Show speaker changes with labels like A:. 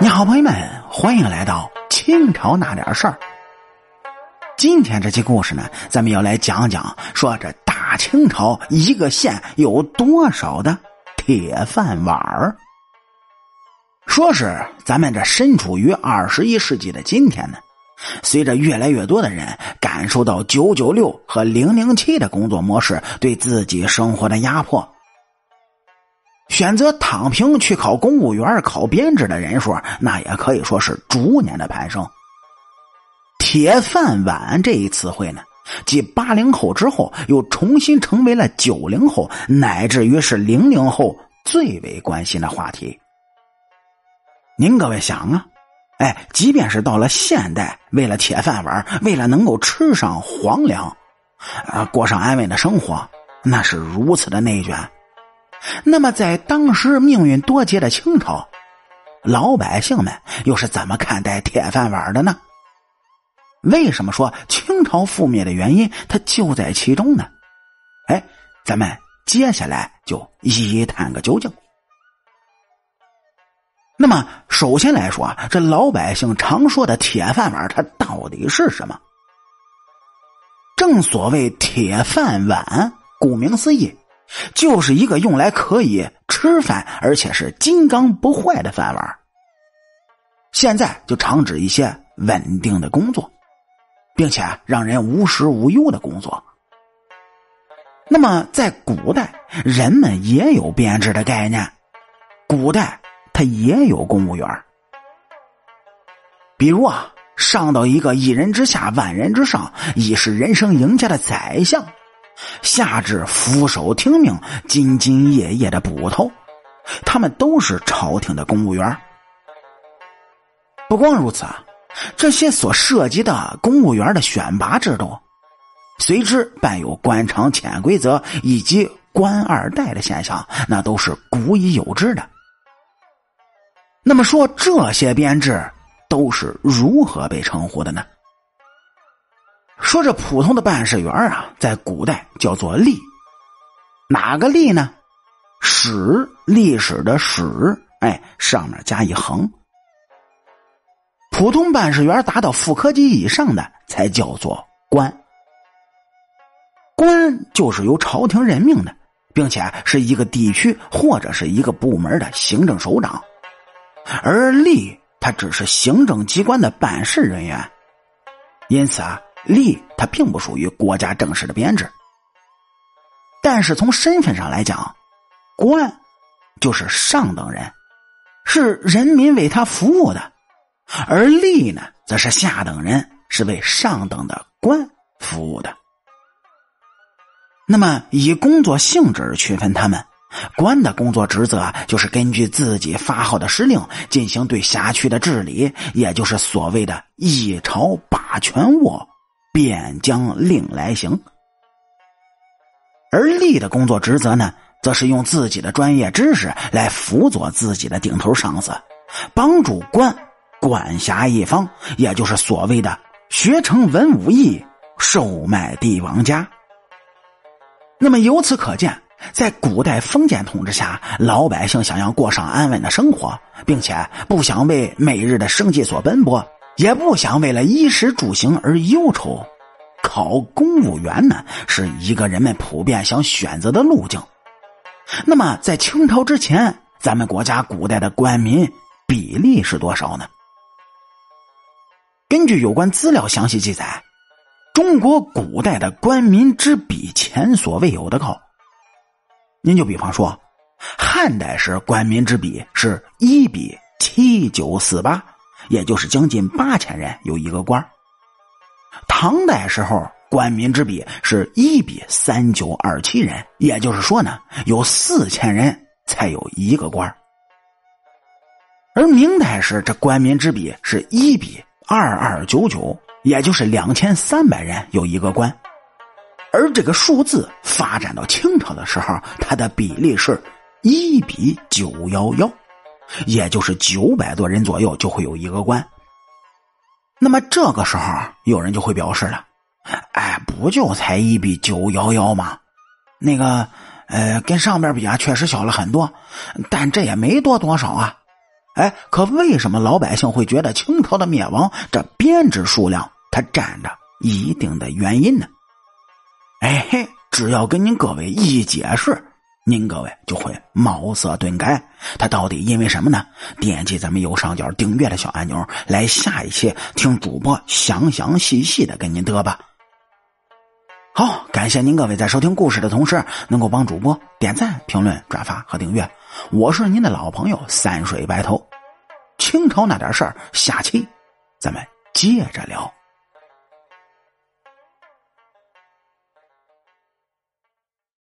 A: 你好，朋友们，欢迎来到清朝那点事儿。今天这期故事呢，咱们要来讲讲，说这大清朝一个县有多少的铁饭碗儿。说是咱们这身处于二十一世纪的今天呢，随着越来越多的人感受到九九六和零零七的工作模式对自己生活的压迫。选择躺平去考公务员、考编制的人数，那也可以说是逐年的攀升。铁饭碗这一词汇呢，继八零后之后，又重新成为了九零后乃至于是零零后最为关心的话题。您各位想啊，哎，即便是到了现代，为了铁饭碗，为了能够吃上皇粮，啊，过上安稳的生活，那是如此的内卷。那么，在当时命运多劫的清朝，老百姓们又是怎么看待铁饭碗的呢？为什么说清朝覆灭的原因，它就在其中呢？哎，咱们接下来就一一探个究竟。那么，首先来说啊，这老百姓常说的铁饭碗，它到底是什么？正所谓铁饭碗，顾名思义。就是一个用来可以吃饭，而且是金刚不坏的饭碗。现在就常指一些稳定的工作，并且让人无时无忧的工作。那么，在古代，人们也有编制的概念，古代他也有公务员。比如啊，上到一个一人之下，万人之上，已是人生赢家的宰相。下至俯首听命、兢兢业业的捕头，他们都是朝廷的公务员。不光如此啊，这些所涉及的公务员的选拔制度，随之伴有官场潜规则以及官二代的现象，那都是古已有之的。那么说，这些编制都是如何被称呼的呢？说这普通的办事员啊，在古代叫做吏，哪个吏呢？史历史的史，哎，上面加一横。普通办事员达到副科级以上的，才叫做官。官就是由朝廷任命的，并且是一个地区或者是一个部门的行政首长，而吏他只是行政机关的办事人员，因此啊。吏它并不属于国家正式的编制，但是从身份上来讲，官就是上等人，是人民为他服务的；而吏呢，则是下等人，是为上等的官服务的。那么以工作性质区分他们，官的工作职责就是根据自己发号的施令进行对辖区的治理，也就是所谓的一朝把权握。便将令来行，而吏的工作职责呢，则是用自己的专业知识来辅佐自己的顶头上司，帮助官管辖一方，也就是所谓的学成文武艺，售卖帝王家。那么由此可见，在古代封建统治下，老百姓想要过上安稳的生活，并且不想为每日的生计所奔波。也不想为了衣食住行而忧愁，考公务员呢是一个人们普遍想选择的路径。那么，在清朝之前，咱们国家古代的官民比例是多少呢？根据有关资料详细记载，中国古代的官民之比前所未有的高。您就比方说，汉代时官民之比是一比七九四八。也就是将近八千人有一个官唐代时候官民之比是一比三九二七人，也就是说呢，有四千人才有一个官而明代时这官民之比是一比二二九九，也就是两千三百人有一个官。而这个数字发展到清朝的时候，它的比例是一比九幺幺。也就是九百多人左右就会有一个官。那么这个时候，有人就会表示了：“哎，不就才一比九幺幺吗？那个，呃，跟上边比啊，确实小了很多，但这也没多多少啊。哎，可为什么老百姓会觉得清朝的灭亡这编制数量它占着一定的原因呢？哎嘿，只要跟您各位一解释，您各位就会茅塞顿开。他到底因为什么呢？点击咱们右上角订阅的小按钮，来下一期听主播详详细细的跟您得吧。好，感谢您各位在收听故事的同时，能够帮主播点赞、评论、转发和订阅。我是您的老朋友三水白头。清朝那点事儿，下期咱们接着聊。